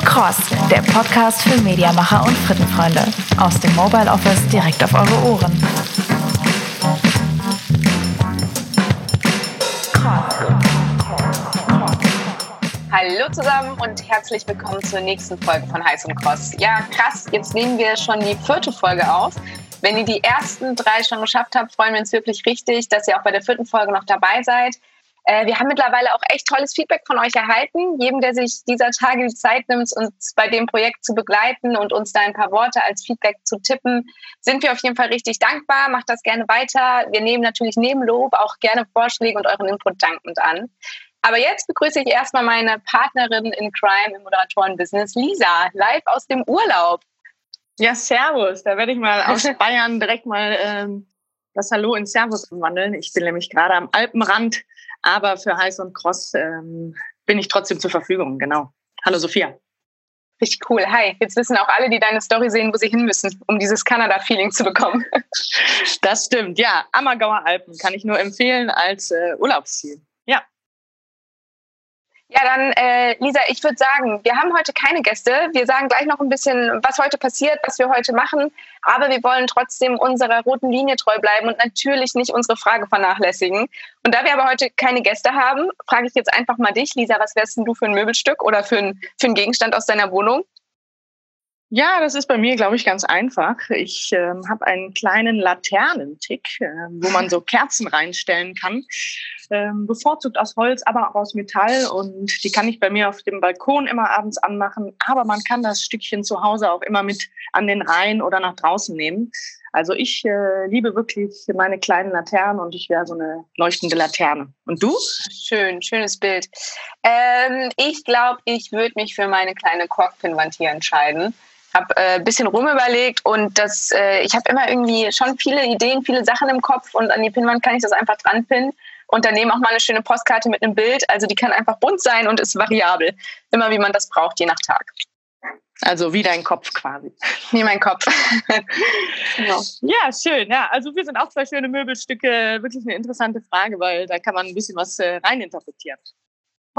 und Cross, der Podcast für Mediamacher und Frittenfreunde. Aus dem Mobile Office direkt auf eure Ohren. Hallo zusammen und herzlich willkommen zur nächsten Folge von Heiß und Cross. Ja, krass, jetzt nehmen wir schon die vierte Folge auf. Wenn ihr die ersten drei schon geschafft habt, freuen wir uns wirklich richtig, dass ihr auch bei der vierten Folge noch dabei seid. Äh, wir haben mittlerweile auch echt tolles Feedback von euch erhalten. Jedem, der sich dieser Tage die Zeit nimmt, uns bei dem Projekt zu begleiten und uns da ein paar Worte als Feedback zu tippen, sind wir auf jeden Fall richtig dankbar. Macht das gerne weiter. Wir nehmen natürlich neben Lob auch gerne Vorschläge und euren Input dankend an. Aber jetzt begrüße ich erstmal meine Partnerin in Crime im Moderatorenbusiness, Lisa, live aus dem Urlaub. Ja, Servus. Da werde ich mal aus Bayern direkt mal ähm, das Hallo in Servus umwandeln. Ich bin nämlich gerade am Alpenrand aber für Heiß und Cross ähm, bin ich trotzdem zur Verfügung, genau. Hallo Sophia. Richtig cool. Hi. Jetzt wissen auch alle, die deine Story sehen, wo sie hin müssen, um dieses Kanada-Feeling zu bekommen. Das stimmt, ja. Ammergauer Alpen kann ich nur empfehlen als äh, Urlaubsziel. Ja. Dann äh, Lisa, ich würde sagen, wir haben heute keine Gäste. Wir sagen gleich noch ein bisschen, was heute passiert, was wir heute machen. Aber wir wollen trotzdem unserer roten Linie treu bleiben und natürlich nicht unsere Frage vernachlässigen. Und da wir aber heute keine Gäste haben, frage ich jetzt einfach mal dich, Lisa, was wärst denn du für ein Möbelstück oder für ein, für ein Gegenstand aus deiner Wohnung? Ja, das ist bei mir, glaube ich, ganz einfach. Ich äh, habe einen kleinen Laternentick, äh, wo man so Kerzen reinstellen kann. Ähm, bevorzugt aus Holz, aber auch aus Metall. Und die kann ich bei mir auf dem Balkon immer abends anmachen. Aber man kann das Stückchen zu Hause auch immer mit an den Rhein oder nach draußen nehmen. Also ich äh, liebe wirklich meine kleinen Laternen und ich wäre so eine leuchtende Laterne. Und du? Schön, schönes Bild. Ähm, ich glaube, ich würde mich für meine kleine Korkpinwand hier entscheiden habe äh, ein bisschen rumüberlegt und das, äh, ich habe immer irgendwie schon viele Ideen, viele Sachen im Kopf und an die Pinnwand kann ich das einfach dran pinnen und daneben auch mal eine schöne Postkarte mit einem Bild. Also die kann einfach bunt sein und ist variabel, immer wie man das braucht, je nach Tag. Also wie dein Kopf quasi. Wie mein Kopf. genau. Ja, schön. Ja, also wir sind auch zwei schöne Möbelstücke. Wirklich eine interessante Frage, weil da kann man ein bisschen was äh, reininterpretieren.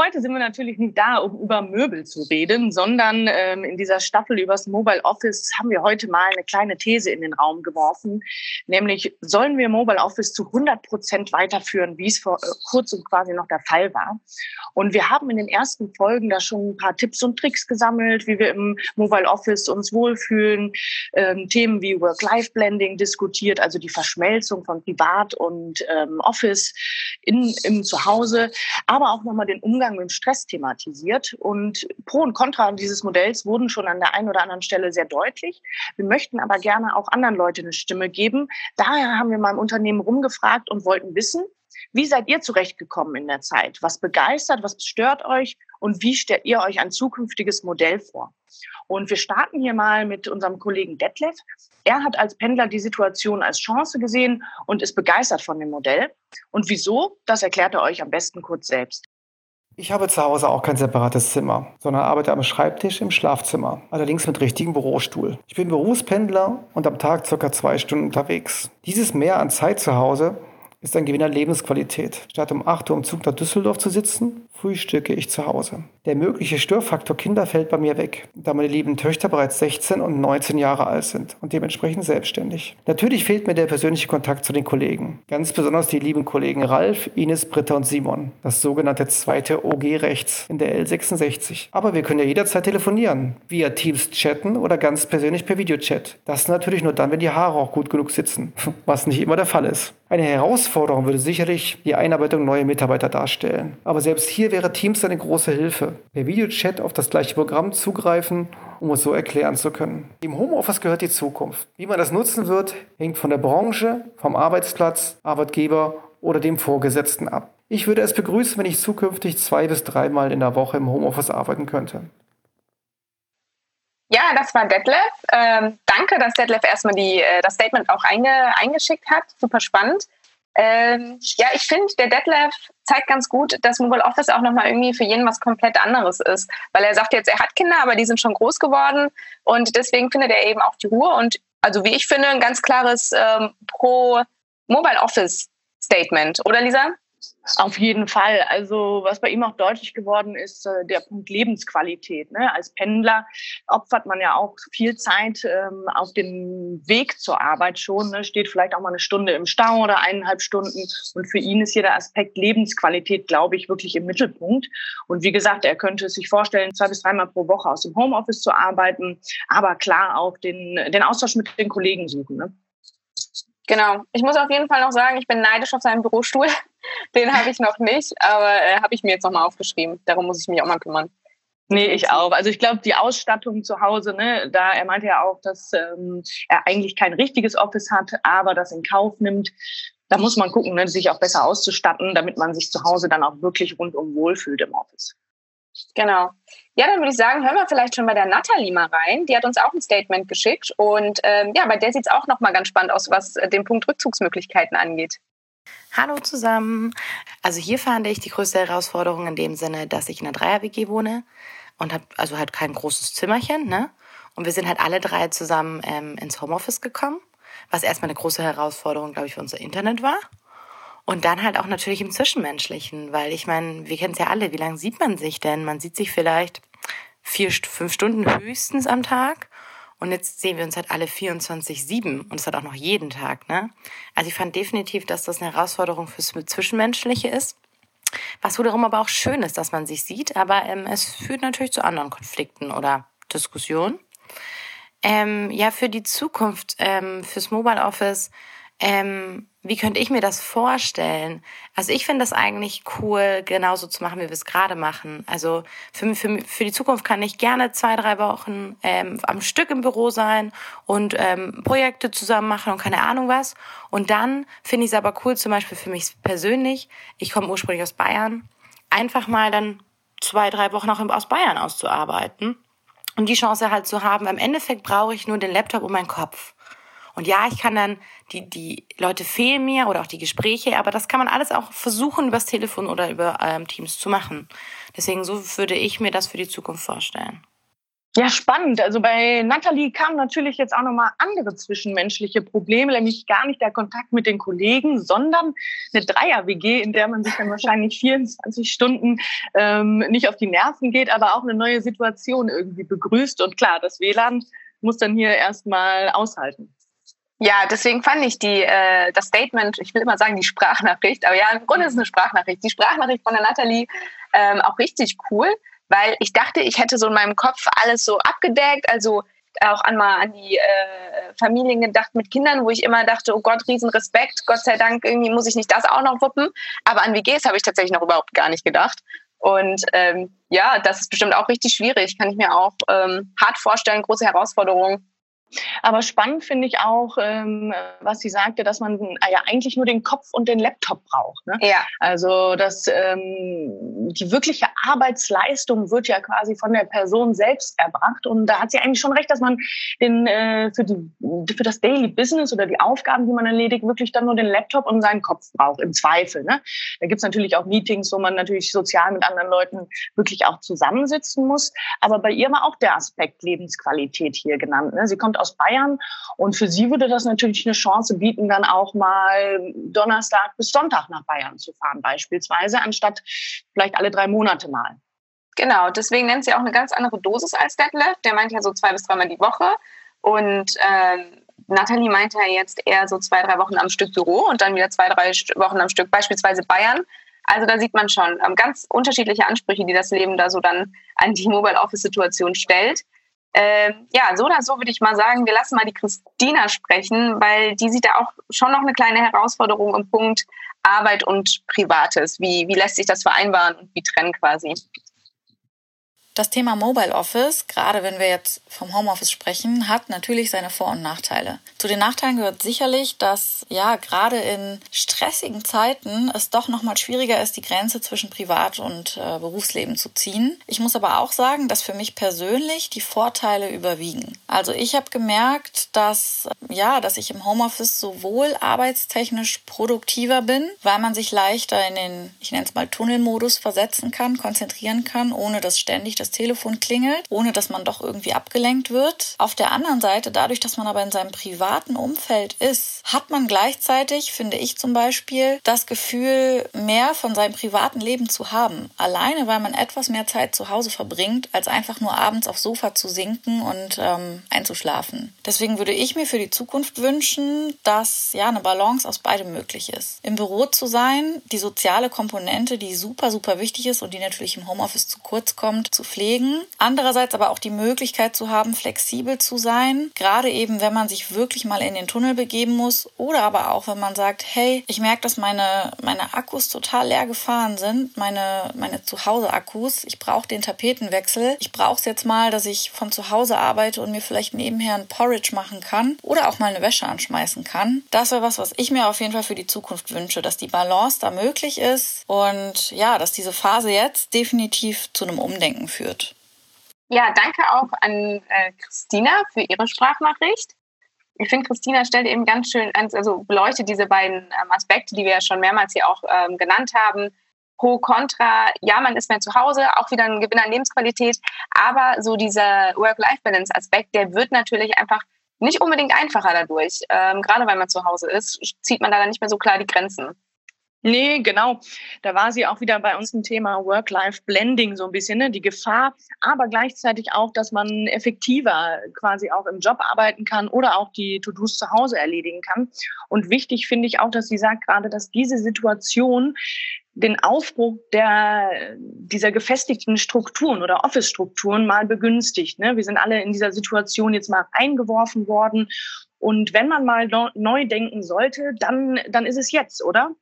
Heute sind wir natürlich nicht da, um über Möbel zu reden, sondern ähm, in dieser Staffel übers Mobile Office haben wir heute mal eine kleine These in den Raum geworfen, nämlich sollen wir Mobile Office zu 100 Prozent weiterführen, wie es vor äh, kurzem quasi noch der Fall war. Und wir haben in den ersten Folgen da schon ein paar Tipps und Tricks gesammelt, wie wir im Mobile Office uns wohlfühlen, ähm, Themen wie Work-Life-Blending diskutiert, also die Verschmelzung von Privat und ähm, Office in, im Zuhause, aber auch nochmal den Umgang Umgang mit Stress thematisiert. Und Pro und Contra dieses Modells wurden schon an der einen oder anderen Stelle sehr deutlich. Wir möchten aber gerne auch anderen Leuten eine Stimme geben. Daher haben wir mal im Unternehmen rumgefragt und wollten wissen, wie seid ihr zurechtgekommen in der Zeit? Was begeistert, was stört euch und wie stellt ihr euch ein zukünftiges Modell vor? Und wir starten hier mal mit unserem Kollegen Detlef. Er hat als Pendler die Situation als Chance gesehen und ist begeistert von dem Modell. Und wieso, das erklärt er euch am besten kurz selbst. Ich habe zu Hause auch kein separates Zimmer, sondern arbeite am Schreibtisch im Schlafzimmer, allerdings mit richtigem Bürostuhl. Ich bin Berufspendler und am Tag circa zwei Stunden unterwegs. Dieses Mehr an Zeit zu Hause ist ein Gewinn an Lebensqualität. Statt um 8 Uhr im Zug nach Düsseldorf zu sitzen, frühstücke ich zu Hause. Der mögliche Störfaktor Kinder fällt bei mir weg, da meine lieben Töchter bereits 16 und 19 Jahre alt sind und dementsprechend selbstständig. Natürlich fehlt mir der persönliche Kontakt zu den Kollegen. Ganz besonders die lieben Kollegen Ralf, Ines, Britta und Simon. Das sogenannte zweite OG rechts in der L66. Aber wir können ja jederzeit telefonieren, via Teams chatten oder ganz persönlich per Videochat. Das natürlich nur dann, wenn die Haare auch gut genug sitzen, was nicht immer der Fall ist. Eine Herausforderung würde sicherlich die Einarbeitung neuer Mitarbeiter darstellen. Aber selbst hier wäre Teams eine große Hilfe. Per Videochat auf das gleiche Programm zugreifen, um es so erklären zu können. Im Homeoffice gehört die Zukunft. Wie man das nutzen wird, hängt von der Branche, vom Arbeitsplatz, Arbeitgeber oder dem Vorgesetzten ab. Ich würde es begrüßen, wenn ich zukünftig zwei bis dreimal in der Woche im Homeoffice arbeiten könnte. Ja, das war Detlef. Ähm, danke, dass Detlef erstmal die, äh, das Statement auch einge, eingeschickt hat. Super spannend. Ähm, ja, ich finde, der Detlef zeigt ganz gut, dass Mobile Office auch nochmal irgendwie für jeden was komplett anderes ist. Weil er sagt jetzt, er hat Kinder, aber die sind schon groß geworden und deswegen findet er eben auch die Ruhe und also wie ich finde, ein ganz klares ähm, Pro Mobile Office Statement, oder Lisa? Auf jeden Fall. Also was bei ihm auch deutlich geworden ist, äh, der Punkt Lebensqualität. Ne? Als Pendler opfert man ja auch viel Zeit ähm, auf dem Weg zur Arbeit schon, ne? steht vielleicht auch mal eine Stunde im Stau oder eineinhalb Stunden. Und für ihn ist hier der Aspekt Lebensqualität, glaube ich, wirklich im Mittelpunkt. Und wie gesagt, er könnte sich vorstellen, zwei bis dreimal pro Woche aus dem Homeoffice zu arbeiten, aber klar auch den, den Austausch mit den Kollegen suchen. Ne? Genau. Ich muss auf jeden Fall noch sagen, ich bin neidisch auf seinen Bürostuhl. Den habe ich noch nicht, aber äh, habe ich mir jetzt nochmal aufgeschrieben. Darum muss ich mich auch mal kümmern. Nee, ich auch. Also ich glaube, die Ausstattung zu Hause, ne, da er meinte ja auch, dass ähm, er eigentlich kein richtiges Office hat, aber das in Kauf nimmt. Da muss man gucken, ne, sich auch besser auszustatten, damit man sich zu Hause dann auch wirklich rundum wohlfühlt im Office. Genau. Ja, dann würde ich sagen, hören wir vielleicht schon bei der Nathalie mal rein. Die hat uns auch ein Statement geschickt. Und ähm, ja, bei der sieht es auch nochmal ganz spannend aus, was äh, den Punkt Rückzugsmöglichkeiten angeht. Hallo zusammen. Also hier fand ich die größte Herausforderung in dem Sinne, dass ich in einer Dreier-WG wohne und habe also halt kein großes Zimmerchen, ne? Und wir sind halt alle drei zusammen ähm, ins Homeoffice gekommen, was erstmal eine große Herausforderung, glaube ich, für unser Internet war. Und dann halt auch natürlich im Zwischenmenschlichen, weil ich meine, wir kennen es ja alle, wie lange sieht man sich denn? Man sieht sich vielleicht vier, fünf Stunden höchstens am Tag. Und jetzt sehen wir uns halt alle 24-7 und es hat auch noch jeden Tag, ne? Also ich fand definitiv, dass das eine Herausforderung fürs Zwischenmenschliche ist. Was wiederum aber auch schön ist, dass man sich sieht, aber ähm, es führt natürlich zu anderen Konflikten oder Diskussionen. Ähm, ja, für die Zukunft, ähm, fürs Mobile Office ähm, wie könnte ich mir das vorstellen? Also ich finde das eigentlich cool, genauso zu machen, wie wir es gerade machen. Also für, für, für die Zukunft kann ich gerne zwei, drei Wochen ähm, am Stück im Büro sein und ähm, Projekte zusammen machen und keine Ahnung was. Und dann finde ich es aber cool, zum Beispiel für mich persönlich, ich komme ursprünglich aus Bayern, einfach mal dann zwei, drei Wochen auch aus Bayern auszuarbeiten und die Chance halt zu haben. Im Endeffekt brauche ich nur den Laptop und meinen Kopf. Und ja, ich kann dann, die, die Leute fehlen mir oder auch die Gespräche, aber das kann man alles auch versuchen, übers Telefon oder über ähm, Teams zu machen. Deswegen so würde ich mir das für die Zukunft vorstellen. Ja, spannend. Also bei Nathalie kamen natürlich jetzt auch nochmal andere zwischenmenschliche Probleme, nämlich gar nicht der Kontakt mit den Kollegen, sondern eine Dreier-WG, in der man sich dann wahrscheinlich 24 Stunden ähm, nicht auf die Nerven geht, aber auch eine neue Situation irgendwie begrüßt. Und klar, das WLAN muss dann hier erstmal aushalten. Ja, deswegen fand ich die, äh, das Statement, ich will immer sagen die Sprachnachricht, aber ja, im Grunde ist es eine Sprachnachricht. Die Sprachnachricht von der Nathalie ähm, auch richtig cool, weil ich dachte, ich hätte so in meinem Kopf alles so abgedeckt, also auch an mal an die äh, Familien gedacht mit Kindern, wo ich immer dachte, oh Gott, riesen Respekt, Gott sei Dank, irgendwie muss ich nicht das auch noch wuppen. Aber an WGs habe ich tatsächlich noch überhaupt gar nicht gedacht. Und ähm, ja, das ist bestimmt auch richtig schwierig, kann ich mir auch ähm, hart vorstellen, große Herausforderungen. Aber spannend finde ich auch, ähm, was sie sagte, dass man äh, ja eigentlich nur den Kopf und den Laptop braucht. Ne? Ja. Also dass ähm, die wirkliche Arbeitsleistung wird ja quasi von der Person selbst erbracht. Und da hat sie eigentlich schon recht, dass man den äh, für, die, für das Daily Business oder die Aufgaben, die man erledigt, wirklich dann nur den Laptop und seinen Kopf braucht, im Zweifel. Ne? Da gibt's natürlich auch Meetings, wo man natürlich sozial mit anderen Leuten wirklich auch zusammensitzen muss. Aber bei ihr war auch der Aspekt Lebensqualität hier genannt. Ne? Sie kommt aus Bayern. Und für sie würde das natürlich eine Chance bieten, dann auch mal Donnerstag bis Sonntag nach Bayern zu fahren, beispielsweise, anstatt vielleicht alle drei Monate mal. Genau, deswegen nennt sie auch eine ganz andere Dosis als Detlef. Der meint ja so zwei bis dreimal die Woche. Und äh, Nathalie meinte ja jetzt eher so zwei, drei Wochen am Stück Büro und dann wieder zwei, drei Wochen am Stück beispielsweise Bayern. Also da sieht man schon ähm, ganz unterschiedliche Ansprüche, die das Leben da so dann an die Mobile Office Situation stellt. Ähm, ja, so oder so würde ich mal sagen, wir lassen mal die Christina sprechen, weil die sieht da auch schon noch eine kleine Herausforderung im Punkt Arbeit und Privates. Wie, wie lässt sich das vereinbaren und wie trennen quasi? Das Thema Mobile Office, gerade wenn wir jetzt vom Homeoffice sprechen, hat natürlich seine Vor- und Nachteile. Zu den Nachteilen gehört sicherlich, dass ja gerade in stressigen Zeiten es doch noch mal schwieriger ist, die Grenze zwischen Privat- und äh, Berufsleben zu ziehen. Ich muss aber auch sagen, dass für mich persönlich die Vorteile überwiegen. Also ich habe gemerkt, dass ja, dass ich im Homeoffice sowohl arbeitstechnisch produktiver bin, weil man sich leichter in den, ich nenne es mal Tunnelmodus versetzen kann, konzentrieren kann, ohne dass ständig das Telefon klingelt, ohne dass man doch irgendwie abgelenkt wird. Auf der anderen Seite, dadurch, dass man aber in seinem privaten Umfeld ist, hat man gleichzeitig, finde ich zum Beispiel, das Gefühl, mehr von seinem privaten Leben zu haben. Alleine, weil man etwas mehr Zeit zu Hause verbringt, als einfach nur abends aufs Sofa zu sinken und ähm, einzuschlafen. Deswegen würde ich mir für die Zukunft wünschen, dass ja eine Balance aus beidem möglich ist. Im Büro zu sein, die soziale Komponente, die super, super wichtig ist und die natürlich im Homeoffice zu kurz kommt, zu pflegen. Andererseits aber auch die Möglichkeit zu haben, flexibel zu sein, gerade eben, wenn man sich wirklich mal in den Tunnel begeben muss. Oder aber auch, wenn man sagt, hey, ich merke, dass meine, meine Akkus total leer gefahren sind, meine, meine Zuhause-Akkus, ich brauche den Tapetenwechsel, ich brauche es jetzt mal, dass ich von zu Hause arbeite und mir vielleicht nebenher ein Porridge machen kann. Oder auch mal eine Wäsche anschmeißen kann. Das wäre was, was ich mir auf jeden Fall für die Zukunft wünsche, dass die Balance da möglich ist. Und ja, dass diese Phase jetzt definitiv zu einem Umdenken führt. Ja, danke auch an äh, Christina für ihre Sprachnachricht. Ich finde, Christina stellt eben ganz schön, also beleuchtet diese beiden ähm, Aspekte, die wir ja schon mehrmals hier auch ähm, genannt haben. Pro, Contra, ja, man ist mehr zu Hause, auch wieder ein Gewinn an Lebensqualität. Aber so dieser Work-Life-Balance-Aspekt, der wird natürlich einfach nicht unbedingt einfacher dadurch. Ähm, gerade weil man zu Hause ist, zieht man da dann nicht mehr so klar die Grenzen. Nee, genau. Da war sie auch wieder bei uns ein Thema Work-Life-Blending so ein bisschen, ne? die Gefahr, aber gleichzeitig auch, dass man effektiver quasi auch im Job arbeiten kann oder auch die To-Dos zu Hause erledigen kann. Und wichtig finde ich auch, dass sie sagt gerade, dass diese Situation den Aufbruch der, dieser gefestigten Strukturen oder Office-Strukturen mal begünstigt. Ne? Wir sind alle in dieser Situation jetzt mal eingeworfen worden. Und wenn man mal neu denken sollte, dann, dann ist es jetzt, oder?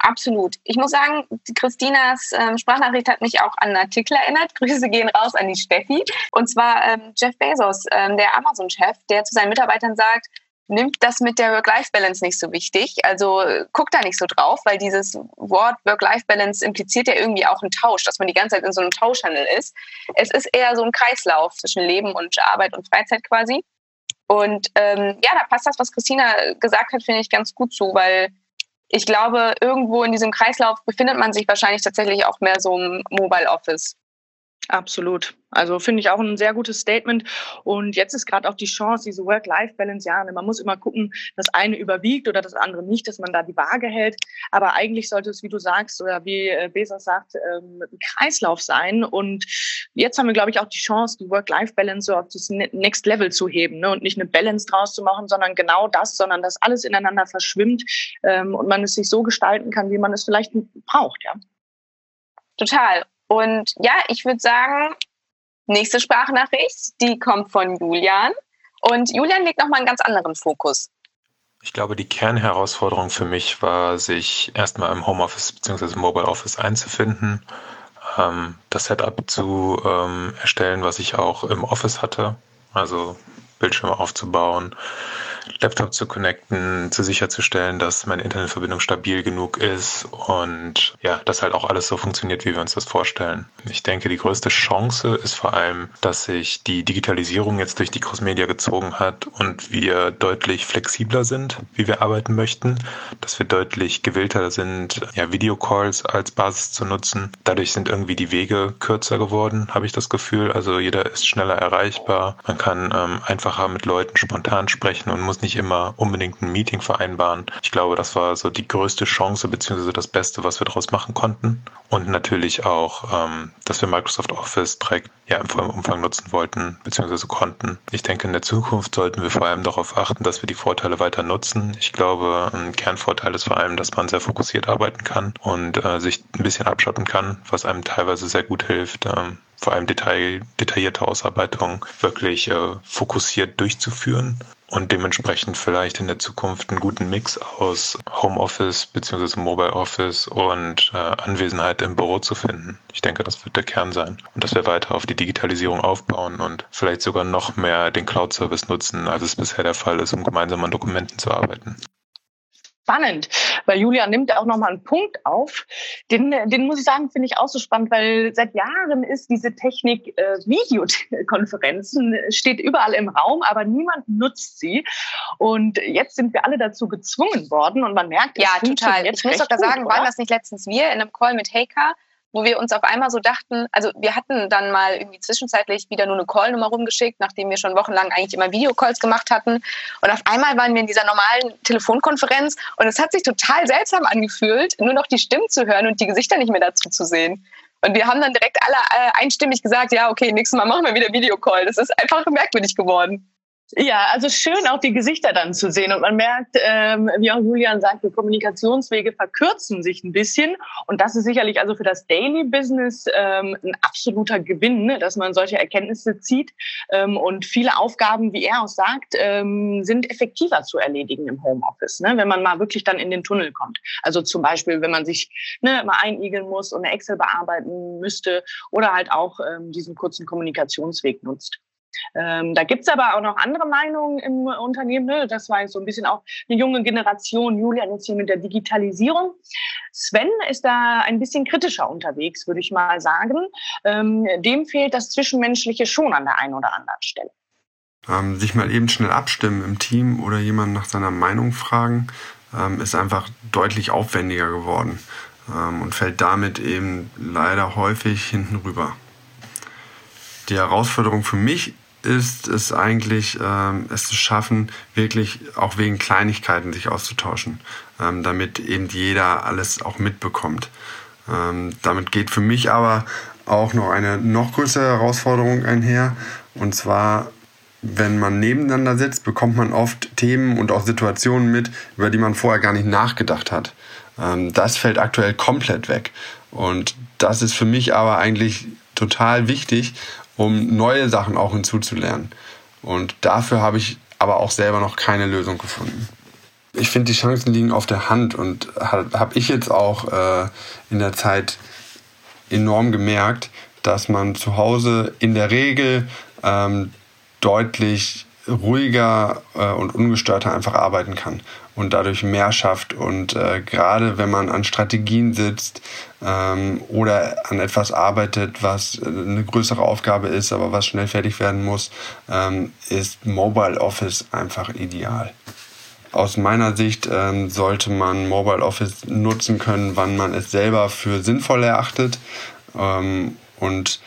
Absolut. Ich muss sagen, Christinas ähm, Sprachnachricht hat mich auch an einen Artikel erinnert. Grüße gehen raus an die Steffi. Und zwar ähm, Jeff Bezos, ähm, der Amazon-Chef, der zu seinen Mitarbeitern sagt, nimmt das mit der Work-Life-Balance nicht so wichtig. Also guckt da nicht so drauf, weil dieses Wort Work-Life-Balance impliziert ja irgendwie auch einen Tausch, dass man die ganze Zeit in so einem Tauschhandel ist. Es ist eher so ein Kreislauf zwischen Leben und Arbeit und Freizeit quasi. Und ähm, ja, da passt das, was Christina gesagt hat, finde ich ganz gut zu, weil ich glaube, irgendwo in diesem Kreislauf befindet man sich wahrscheinlich tatsächlich auch mehr so im Mobile Office. Absolut. Also finde ich auch ein sehr gutes Statement. Und jetzt ist gerade auch die Chance, diese Work-Life-Balance, ja, man muss immer gucken, das eine überwiegt oder das andere nicht, dass man da die Waage hält. Aber eigentlich sollte es, wie du sagst, oder wie äh, Bezos sagt, ähm, ein Kreislauf sein. Und jetzt haben wir, glaube ich, auch die Chance, die Work-Life-Balance so auf das ne-, Next Level zu heben ne? und nicht eine Balance draus zu machen, sondern genau das, sondern dass alles ineinander verschwimmt ähm, und man es sich so gestalten kann, wie man es vielleicht braucht, ja. Total. Und ja, ich würde sagen, nächste Sprachnachricht, die kommt von Julian. Und Julian legt nochmal einen ganz anderen Fokus. Ich glaube, die Kernherausforderung für mich war, sich erstmal im Homeoffice bzw. Mobile Office einzufinden, ähm, das Setup zu ähm, erstellen, was ich auch im Office hatte, also Bildschirme aufzubauen, Laptop zu connecten, zu sicherzustellen, dass meine Internetverbindung stabil genug ist und ja, dass halt auch alles so funktioniert, wie wir uns das vorstellen. Ich denke, die größte Chance ist vor allem, dass sich die Digitalisierung jetzt durch die Crossmedia gezogen hat und wir deutlich flexibler sind, wie wir arbeiten möchten, dass wir deutlich gewillter sind, ja, Videocalls als Basis zu nutzen. Dadurch sind irgendwie die Wege kürzer geworden, habe ich das Gefühl. Also jeder ist schneller erreichbar. Man kann ähm, einfacher mit Leuten spontan sprechen und muss muss nicht immer unbedingt ein Meeting vereinbaren. Ich glaube, das war so die größte Chance beziehungsweise das Beste, was wir daraus machen konnten. Und natürlich auch, ähm, dass wir Microsoft Office direkt ja, im vollen Umfang nutzen wollten beziehungsweise konnten. Ich denke, in der Zukunft sollten wir vor allem darauf achten, dass wir die Vorteile weiter nutzen. Ich glaube, ein Kernvorteil ist vor allem, dass man sehr fokussiert arbeiten kann und äh, sich ein bisschen abschotten kann, was einem teilweise sehr gut hilft. Ähm, vor allem Detail, detaillierte Ausarbeitung wirklich äh, fokussiert durchzuführen und dementsprechend vielleicht in der Zukunft einen guten Mix aus Homeoffice bzw. Mobile Office und äh, Anwesenheit im Büro zu finden. Ich denke, das wird der Kern sein und dass wir weiter auf die Digitalisierung aufbauen und vielleicht sogar noch mehr den Cloud-Service nutzen, als es bisher der Fall ist, um gemeinsam an Dokumenten zu arbeiten spannend, weil Julia nimmt auch nochmal einen Punkt auf. Den, den muss ich sagen, finde ich auch so spannend, weil seit Jahren ist diese Technik äh, Videokonferenzen, steht überall im Raum, aber niemand nutzt sie. Und jetzt sind wir alle dazu gezwungen worden und man merkt, ja, total. Ich muss doch da sagen, oder? waren das nicht letztens wir in einem Call mit Heika? Wo wir uns auf einmal so dachten, also wir hatten dann mal irgendwie zwischenzeitlich wieder nur eine Call-Nummer rumgeschickt, nachdem wir schon wochenlang eigentlich immer Videocalls gemacht hatten. Und auf einmal waren wir in dieser normalen Telefonkonferenz und es hat sich total seltsam angefühlt, nur noch die Stimmen zu hören und die Gesichter nicht mehr dazu zu sehen. Und wir haben dann direkt alle äh, einstimmig gesagt, ja, okay, nächstes Mal machen wir wieder Videocall. Das ist einfach merkwürdig geworden. Ja, also schön auch die Gesichter dann zu sehen. Und man merkt, ähm, wie auch Julian sagt, die Kommunikationswege verkürzen sich ein bisschen. Und das ist sicherlich also für das Daily Business ähm, ein absoluter Gewinn, ne, dass man solche Erkenntnisse zieht. Ähm, und viele Aufgaben, wie er auch sagt, ähm, sind effektiver zu erledigen im Homeoffice, ne, wenn man mal wirklich dann in den Tunnel kommt. Also zum Beispiel, wenn man sich ne, mal einigeln muss und eine Excel bearbeiten müsste oder halt auch ähm, diesen kurzen Kommunikationsweg nutzt. Ähm, da gibt's aber auch noch andere Meinungen im Unternehmen. Ne? Das war jetzt so ein bisschen auch eine junge Generation. Julian jetzt hier mit der Digitalisierung. Sven ist da ein bisschen kritischer unterwegs, würde ich mal sagen. Ähm, dem fehlt das Zwischenmenschliche schon an der einen oder anderen Stelle. Ähm, sich mal eben schnell abstimmen im Team oder jemanden nach seiner Meinung fragen, ähm, ist einfach deutlich aufwendiger geworden ähm, und fällt damit eben leider häufig hinten rüber. Die Herausforderung für mich ist es eigentlich, ähm, es zu schaffen, wirklich auch wegen Kleinigkeiten sich auszutauschen, ähm, damit eben jeder alles auch mitbekommt. Ähm, damit geht für mich aber auch noch eine noch größere Herausforderung einher. Und zwar, wenn man nebeneinander sitzt, bekommt man oft Themen und auch Situationen mit, über die man vorher gar nicht nachgedacht hat. Ähm, das fällt aktuell komplett weg. Und das ist für mich aber eigentlich total wichtig, um neue Sachen auch hinzuzulernen. Und dafür habe ich aber auch selber noch keine Lösung gefunden. Ich finde, die Chancen liegen auf der Hand und habe ich jetzt auch äh, in der Zeit enorm gemerkt, dass man zu Hause in der Regel ähm, deutlich ruhiger äh, und ungestörter einfach arbeiten kann und dadurch mehr schafft. Und äh, gerade wenn man an Strategien sitzt ähm, oder an etwas arbeitet, was äh, eine größere Aufgabe ist, aber was schnell fertig werden muss, ähm, ist Mobile Office einfach ideal. Aus meiner Sicht ähm, sollte man Mobile Office nutzen können, wann man es selber für sinnvoll erachtet. Ähm, und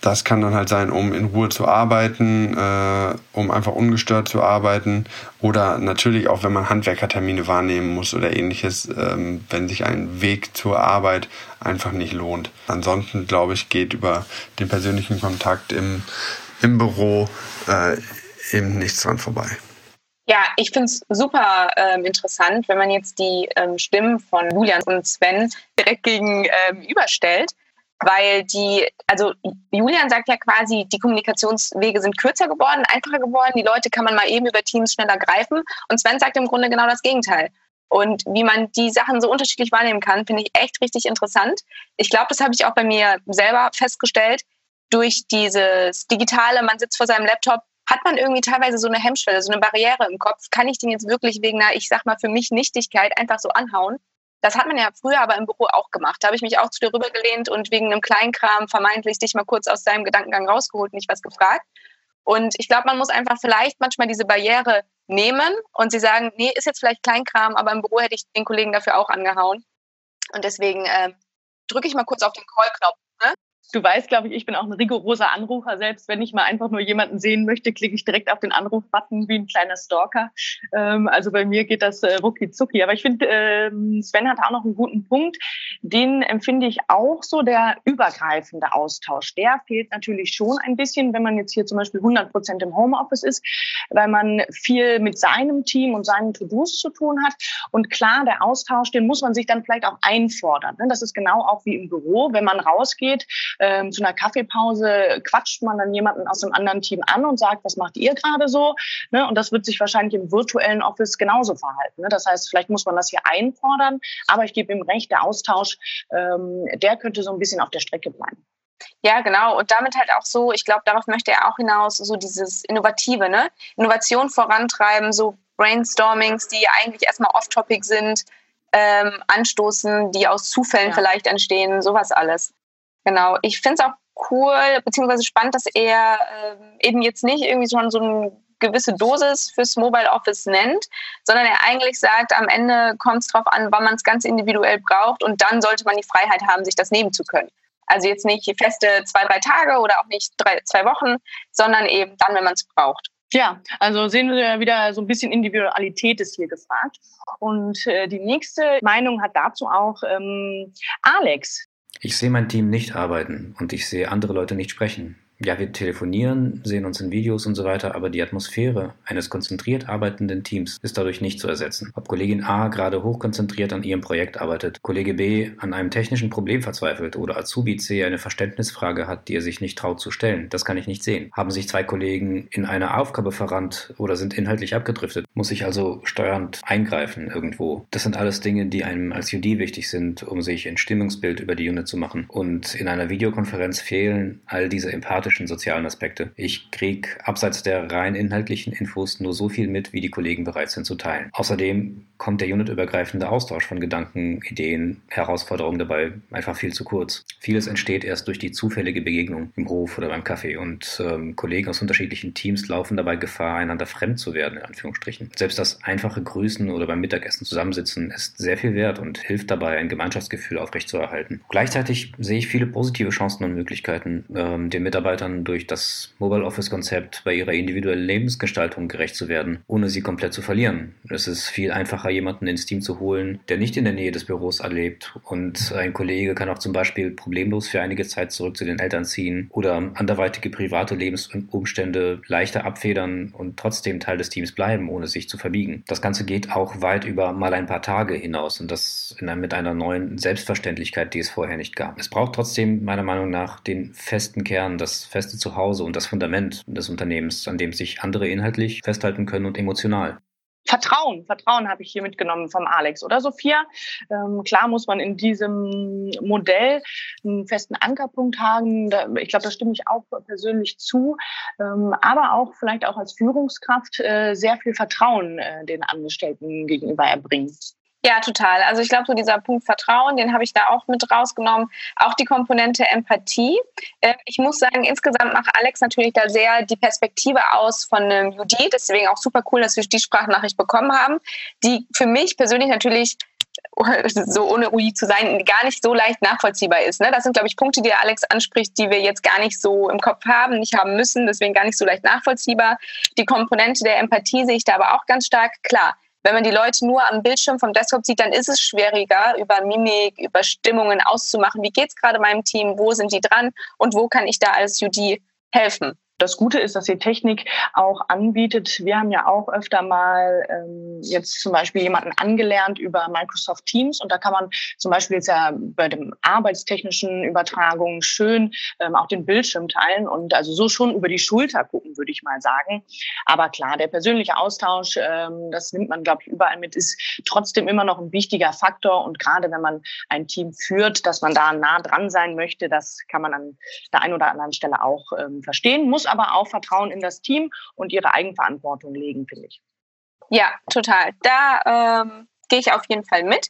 das kann dann halt sein, um in Ruhe zu arbeiten, äh, um einfach ungestört zu arbeiten oder natürlich auch, wenn man Handwerkertermine wahrnehmen muss oder ähnliches, ähm, wenn sich ein Weg zur Arbeit einfach nicht lohnt. Ansonsten, glaube ich, geht über den persönlichen Kontakt im, im Büro äh, eben nichts dran vorbei. Ja, ich finde es super ähm, interessant, wenn man jetzt die ähm, Stimmen von Julian und Sven direkt gegenüberstellt. Ähm, weil die, also Julian sagt ja quasi, die Kommunikationswege sind kürzer geworden, einfacher geworden, die Leute kann man mal eben über Teams schneller greifen und Sven sagt im Grunde genau das Gegenteil. Und wie man die Sachen so unterschiedlich wahrnehmen kann, finde ich echt richtig interessant. Ich glaube, das habe ich auch bei mir selber festgestellt. Durch dieses Digitale, man sitzt vor seinem Laptop, hat man irgendwie teilweise so eine Hemmschwelle, so eine Barriere im Kopf. Kann ich den jetzt wirklich wegen einer, ich sag mal, für mich Nichtigkeit einfach so anhauen? Das hat man ja früher aber im Büro auch gemacht. Da habe ich mich auch zu dir rübergelehnt und wegen einem Kleinkram vermeintlich dich mal kurz aus deinem Gedankengang rausgeholt, nicht was gefragt. Und ich glaube, man muss einfach vielleicht manchmal diese Barriere nehmen und sie sagen, nee, ist jetzt vielleicht Kleinkram, aber im Büro hätte ich den Kollegen dafür auch angehauen. Und deswegen äh, drücke ich mal kurz auf den Call-Knopf. Ne? Du weißt, glaube ich, ich bin auch ein rigoroser Anrufer. Selbst wenn ich mal einfach nur jemanden sehen möchte, klicke ich direkt auf den Anruf-Button wie ein kleiner Stalker. Ähm, also bei mir geht das äh, rucki zucki. Aber ich finde, ähm, Sven hat auch noch einen guten Punkt. Den empfinde ich auch so, der übergreifende Austausch. Der fehlt natürlich schon ein bisschen, wenn man jetzt hier zum Beispiel 100 Prozent im Homeoffice ist, weil man viel mit seinem Team und seinen To-Dos zu tun hat. Und klar, der Austausch, den muss man sich dann vielleicht auch einfordern. Ne? Das ist genau auch wie im Büro, wenn man rausgeht ähm, zu einer Kaffeepause quatscht man dann jemanden aus dem anderen Team an und sagt, was macht ihr gerade so? Ne? Und das wird sich wahrscheinlich im virtuellen Office genauso verhalten. Ne? Das heißt, vielleicht muss man das hier einfordern, aber ich gebe ihm recht, der Austausch, ähm, der könnte so ein bisschen auf der Strecke bleiben. Ja, genau. Und damit halt auch so, ich glaube, darauf möchte er auch hinaus, so dieses Innovative, ne? Innovation vorantreiben, so Brainstormings, die eigentlich erstmal off-topic sind, ähm, anstoßen, die aus Zufällen ja. vielleicht entstehen, sowas alles. Genau. Ich finde es auch cool, beziehungsweise spannend, dass er äh, eben jetzt nicht irgendwie schon so eine gewisse Dosis fürs Mobile Office nennt, sondern er eigentlich sagt, am Ende kommt es darauf an, wann man es ganz individuell braucht und dann sollte man die Freiheit haben, sich das nehmen zu können. Also jetzt nicht feste zwei, drei Tage oder auch nicht drei, zwei Wochen, sondern eben dann, wenn man es braucht. Ja, also sehen wir wieder so ein bisschen Individualität ist hier gefragt. Und äh, die nächste Meinung hat dazu auch ähm, Alex. Ich sehe mein Team nicht arbeiten und ich sehe andere Leute nicht sprechen. Ja, wir telefonieren, sehen uns in Videos und so weiter, aber die Atmosphäre eines konzentriert arbeitenden Teams ist dadurch nicht zu ersetzen. Ob Kollegin A gerade hochkonzentriert an ihrem Projekt arbeitet, Kollege B an einem technischen Problem verzweifelt oder Azubi C eine Verständnisfrage hat, die er sich nicht traut zu stellen, das kann ich nicht sehen. Haben sich zwei Kollegen in einer Aufgabe verrannt oder sind inhaltlich abgedriftet, muss ich also steuernd eingreifen irgendwo. Das sind alles Dinge, die einem als UD wichtig sind, um sich ein Stimmungsbild über die Unit zu machen. Und in einer Videokonferenz fehlen all diese Empathen empathischen sozialen Aspekte. Ich krieg abseits der rein inhaltlichen Infos nur so viel mit, wie die Kollegen bereit sind zu teilen. Außerdem kommt der unitübergreifende Austausch von Gedanken, Ideen, Herausforderungen dabei einfach viel zu kurz. Vieles entsteht erst durch die zufällige Begegnung im Hof oder beim Kaffee und ähm, Kollegen aus unterschiedlichen Teams laufen dabei Gefahr, einander fremd zu werden, in Anführungsstrichen. Selbst das einfache Grüßen oder beim Mittagessen zusammensitzen ist sehr viel wert und hilft dabei, ein Gemeinschaftsgefühl aufrechtzuerhalten. Gleichzeitig sehe ich viele positive Chancen und Möglichkeiten, ähm, den Mitarbeitern Mitarbeitern durch das Mobile Office Konzept bei ihrer individuellen Lebensgestaltung gerecht zu werden, ohne sie komplett zu verlieren. Es ist viel einfacher, jemanden ins Team zu holen, der nicht in der Nähe des Büros erlebt. Und ein Kollege kann auch zum Beispiel problemlos für einige Zeit zurück zu den Eltern ziehen oder anderweitige private Lebensumstände leichter abfedern und trotzdem Teil des Teams bleiben, ohne sich zu verbiegen. Das Ganze geht auch weit über mal ein paar Tage hinaus und das einer, mit einer neuen Selbstverständlichkeit, die es vorher nicht gab. Es braucht trotzdem meiner Meinung nach den festen Kern, das feste Zuhause und das Fundament des Unternehmens, an dem sich andere inhaltlich festhalten können und emotional. Vertrauen, Vertrauen habe ich hier mitgenommen vom Alex, oder Sophia? Ähm, klar muss man in diesem Modell einen festen Ankerpunkt haben. Da, ich glaube, da stimme ich auch persönlich zu. Ähm, aber auch vielleicht auch als Führungskraft äh, sehr viel Vertrauen äh, den Angestellten gegenüber erbringen. Ja, total. Also ich glaube, so dieser Punkt Vertrauen, den habe ich da auch mit rausgenommen. Auch die Komponente Empathie. Äh, ich muss sagen, insgesamt macht Alex natürlich da sehr die Perspektive aus von einem Judith. Deswegen auch super cool, dass wir die Sprachnachricht bekommen haben, die für mich persönlich natürlich so ohne UI zu sein, gar nicht so leicht nachvollziehbar ist. Ne? Das sind, glaube ich, Punkte, die Alex anspricht, die wir jetzt gar nicht so im Kopf haben, nicht haben müssen, deswegen gar nicht so leicht nachvollziehbar. Die Komponente der Empathie sehe ich da aber auch ganz stark. Klar, wenn man die Leute nur am Bildschirm vom Desktop sieht, dann ist es schwieriger, über Mimik, über Stimmungen auszumachen. Wie geht es gerade meinem Team? Wo sind die dran? Und wo kann ich da als UD helfen? Das Gute ist, dass die Technik auch anbietet. Wir haben ja auch öfter mal ähm, jetzt zum Beispiel jemanden angelernt über Microsoft Teams und da kann man zum Beispiel jetzt ja bei dem arbeitstechnischen Übertragung schön ähm, auch den Bildschirm teilen und also so schon über die Schulter gucken, würde ich mal sagen. Aber klar, der persönliche Austausch, ähm, das nimmt man, glaube ich, überall mit, ist trotzdem immer noch ein wichtiger Faktor und gerade wenn man ein Team führt, dass man da nah dran sein möchte, das kann man an der einen oder anderen Stelle auch ähm, verstehen, muss aber auch Vertrauen in das Team und ihre Eigenverantwortung legen, finde ich. Ja, total. Da ähm, gehe ich auf jeden Fall mit.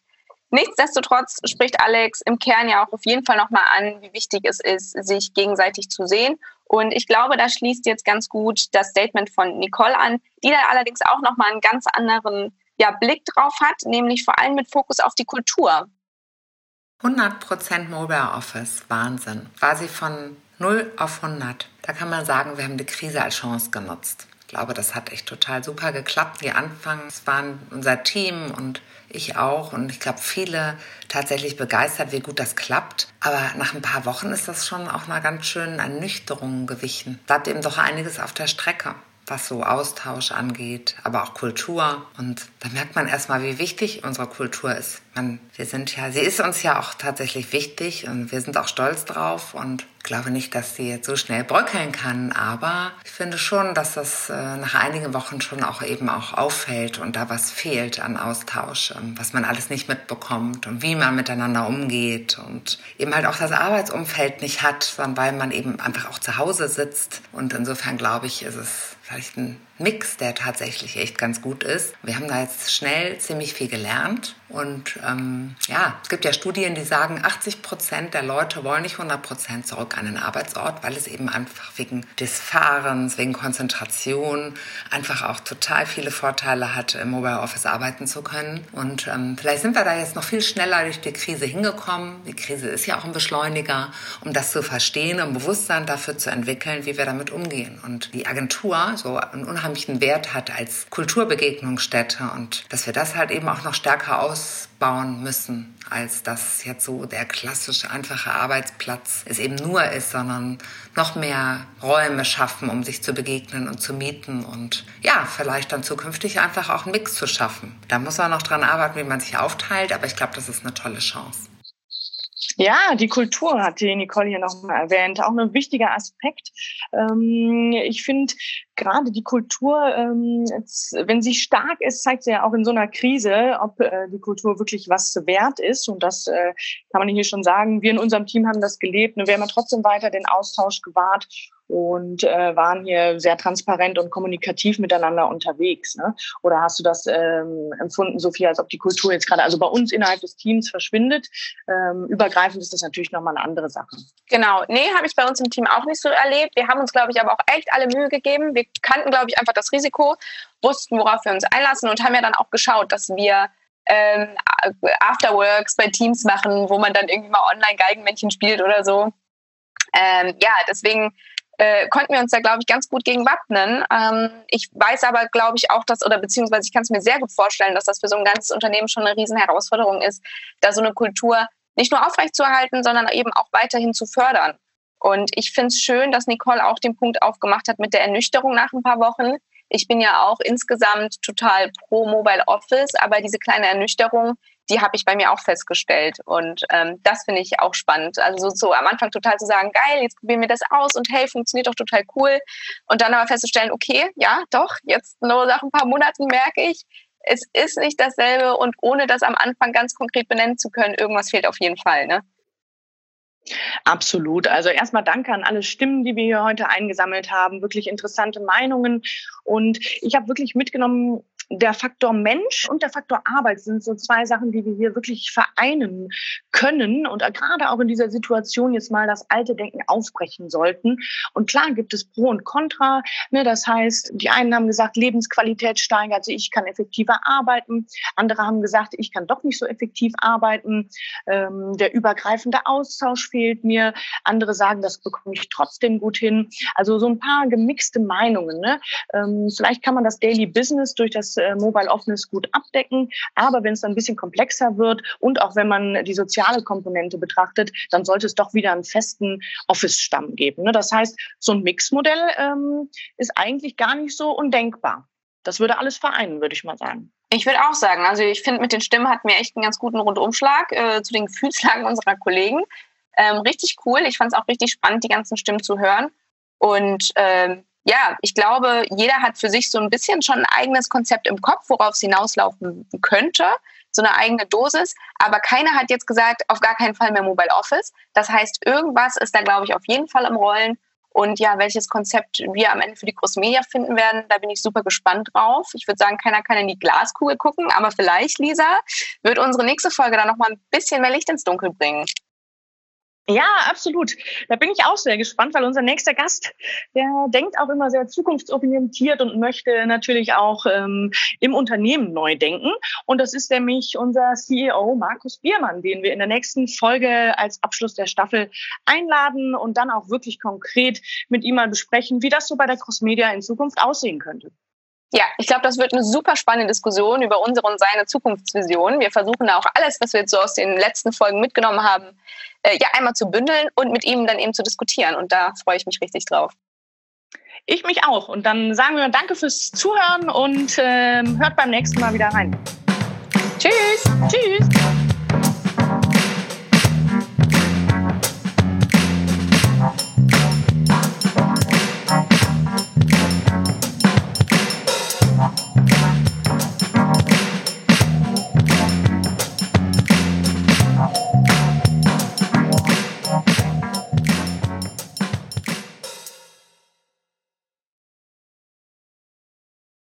Nichtsdestotrotz spricht Alex im Kern ja auch auf jeden Fall nochmal an, wie wichtig es ist, sich gegenseitig zu sehen. Und ich glaube, da schließt jetzt ganz gut das Statement von Nicole an, die da allerdings auch nochmal einen ganz anderen ja, Blick drauf hat, nämlich vor allem mit Fokus auf die Kultur. 100% Mobile Office, Wahnsinn. Quasi von 0 auf 100. Da kann man sagen, wir haben die Krise als Chance genutzt. Ich glaube, das hat echt total super geklappt. Die Anfangs waren unser Team und ich auch und ich glaube viele tatsächlich begeistert, wie gut das klappt. Aber nach ein paar Wochen ist das schon auch einer ganz schönen Ernüchterung gewichen. Bleibt eben doch einiges auf der Strecke was so Austausch angeht, aber auch Kultur. Und da merkt man erstmal, wie wichtig unsere Kultur ist. Man, wir sind ja, sie ist uns ja auch tatsächlich wichtig und wir sind auch stolz drauf und glaube nicht, dass sie jetzt so schnell bröckeln kann, aber ich finde schon, dass das äh, nach einigen Wochen schon auch eben auch auffällt und da was fehlt an Austausch, ähm, was man alles nicht mitbekommt und wie man miteinander umgeht und eben halt auch das Arbeitsumfeld nicht hat, sondern weil man eben einfach auch zu Hause sitzt. Und insofern glaube ich, ist es vielleicht ein Mix, der tatsächlich echt ganz gut ist. Wir haben da jetzt schnell ziemlich viel gelernt. Und ähm, ja, es gibt ja Studien, die sagen, 80 Prozent der Leute wollen nicht 100 Prozent zurück an den Arbeitsort, weil es eben einfach wegen des Fahrens, wegen Konzentration einfach auch total viele Vorteile hat, im Mobile Office arbeiten zu können. Und ähm, vielleicht sind wir da jetzt noch viel schneller durch die Krise hingekommen. Die Krise ist ja auch ein Beschleuniger, um das zu verstehen, um Bewusstsein dafür zu entwickeln, wie wir damit umgehen. Und die Agentur so einen unheimlichen Wert hat als Kulturbegegnungsstätte und dass wir das halt eben auch noch stärker ausbauen müssen, als dass jetzt so der klassische, einfache Arbeitsplatz es eben nur ist, sondern noch mehr Räume schaffen, um sich zu begegnen und zu mieten und ja, vielleicht dann zukünftig einfach auch einen Mix zu schaffen. Da muss man noch dran arbeiten, wie man sich aufteilt, aber ich glaube, das ist eine tolle Chance. Ja, die Kultur hat die Nicole hier nochmal erwähnt. Auch ein wichtiger Aspekt. Ähm, ich finde gerade die Kultur, ähm, wenn sie stark ist, zeigt sie ja auch in so einer Krise, ob äh, die Kultur wirklich was wert ist. Und das äh, kann man hier schon sagen. Wir in unserem Team haben das gelebt. Wir haben trotzdem weiter den Austausch gewahrt und äh, waren hier sehr transparent und kommunikativ miteinander unterwegs. Ne? Oder hast du das ähm, empfunden, Sophia, als ob die Kultur jetzt gerade, also bei uns innerhalb des Teams verschwindet? Ähm, übergreifend ist das natürlich nochmal eine andere Sache. Genau, nee, habe ich bei uns im Team auch nicht so erlebt. Wir haben uns, glaube ich, aber auch echt alle Mühe gegeben. Wir kannten, glaube ich, einfach das Risiko, wussten, worauf wir uns einlassen und haben ja dann auch geschaut, dass wir ähm, Afterworks bei Teams machen, wo man dann irgendwie mal online Geigenmännchen spielt oder so. Ähm, ja, deswegen äh, konnten wir uns da, glaube ich, ganz gut gegen wappnen. Ähm, ich weiß aber, glaube ich, auch, dass, oder beziehungsweise ich kann es mir sehr gut vorstellen, dass das für so ein ganzes Unternehmen schon eine riesen Herausforderung ist, da so eine Kultur nicht nur aufrechtzuerhalten, sondern eben auch weiterhin zu fördern. Und ich finde es schön, dass Nicole auch den Punkt aufgemacht hat mit der Ernüchterung nach ein paar Wochen. Ich bin ja auch insgesamt total pro Mobile Office, aber diese kleine Ernüchterung, die habe ich bei mir auch festgestellt. Und ähm, das finde ich auch spannend. Also so, so am Anfang total zu sagen, geil, jetzt probieren wir das aus und hey, funktioniert doch total cool. Und dann aber festzustellen, okay, ja, doch, jetzt nur nach ein paar Monaten merke ich, es ist nicht dasselbe und ohne das am Anfang ganz konkret benennen zu können, irgendwas fehlt auf jeden Fall. Ne? Absolut. Also erstmal danke an alle Stimmen, die wir hier heute eingesammelt haben. Wirklich interessante Meinungen. Und ich habe wirklich mitgenommen, der Faktor Mensch und der Faktor Arbeit sind so zwei Sachen, die wir hier wirklich vereinen können und gerade auch in dieser Situation jetzt mal das alte Denken aufbrechen sollten. Und klar gibt es Pro und Contra. Ne? Das heißt, die einen haben gesagt, Lebensqualität steigert, also ich kann effektiver arbeiten. Andere haben gesagt, ich kann doch nicht so effektiv arbeiten. Ähm, der übergreifende Austausch fehlt mir. Andere sagen, das bekomme ich trotzdem gut hin. Also so ein paar gemixte Meinungen. Ne? Ähm, vielleicht kann man das Daily Business durch das äh, Mobile Office gut abdecken. Aber wenn es dann ein bisschen komplexer wird und auch wenn man die soziale Komponente betrachtet, dann sollte es doch wieder einen festen Office-Stamm geben. Ne? Das heißt, so ein Mixmodell ähm, ist eigentlich gar nicht so undenkbar. Das würde alles vereinen, würde ich mal sagen. Ich würde auch sagen, also ich finde, mit den Stimmen hatten wir echt einen ganz guten Rundumschlag äh, zu den Gefühlslagen unserer Kollegen. Ähm, richtig cool. Ich fand es auch richtig spannend, die ganzen Stimmen zu hören. Und ähm, ja, ich glaube, jeder hat für sich so ein bisschen schon ein eigenes Konzept im Kopf, worauf es hinauslaufen könnte, so eine eigene Dosis. Aber keiner hat jetzt gesagt, auf gar keinen Fall mehr Mobile Office. Das heißt, irgendwas ist da, glaube ich, auf jeden Fall im Rollen. Und ja, welches Konzept wir am Ende für die Großmedia finden werden, da bin ich super gespannt drauf. Ich würde sagen, keiner kann in die Glaskugel gucken, aber vielleicht, Lisa, wird unsere nächste Folge dann nochmal ein bisschen mehr Licht ins Dunkel bringen. Ja, absolut. Da bin ich auch sehr gespannt, weil unser nächster Gast, der denkt auch immer sehr zukunftsorientiert und möchte natürlich auch ähm, im Unternehmen neu denken. Und das ist nämlich unser CEO Markus Biermann, den wir in der nächsten Folge als Abschluss der Staffel einladen und dann auch wirklich konkret mit ihm mal besprechen, wie das so bei der Crossmedia in Zukunft aussehen könnte. Ja, ich glaube, das wird eine super spannende Diskussion über unsere und seine Zukunftsvision. Wir versuchen da auch alles, was wir jetzt so aus den letzten Folgen mitgenommen haben, äh, ja einmal zu bündeln und mit ihm dann eben zu diskutieren. Und da freue ich mich richtig drauf. Ich mich auch. Und dann sagen wir Danke fürs Zuhören und äh, hört beim nächsten Mal wieder rein. Tschüss. Tschüss.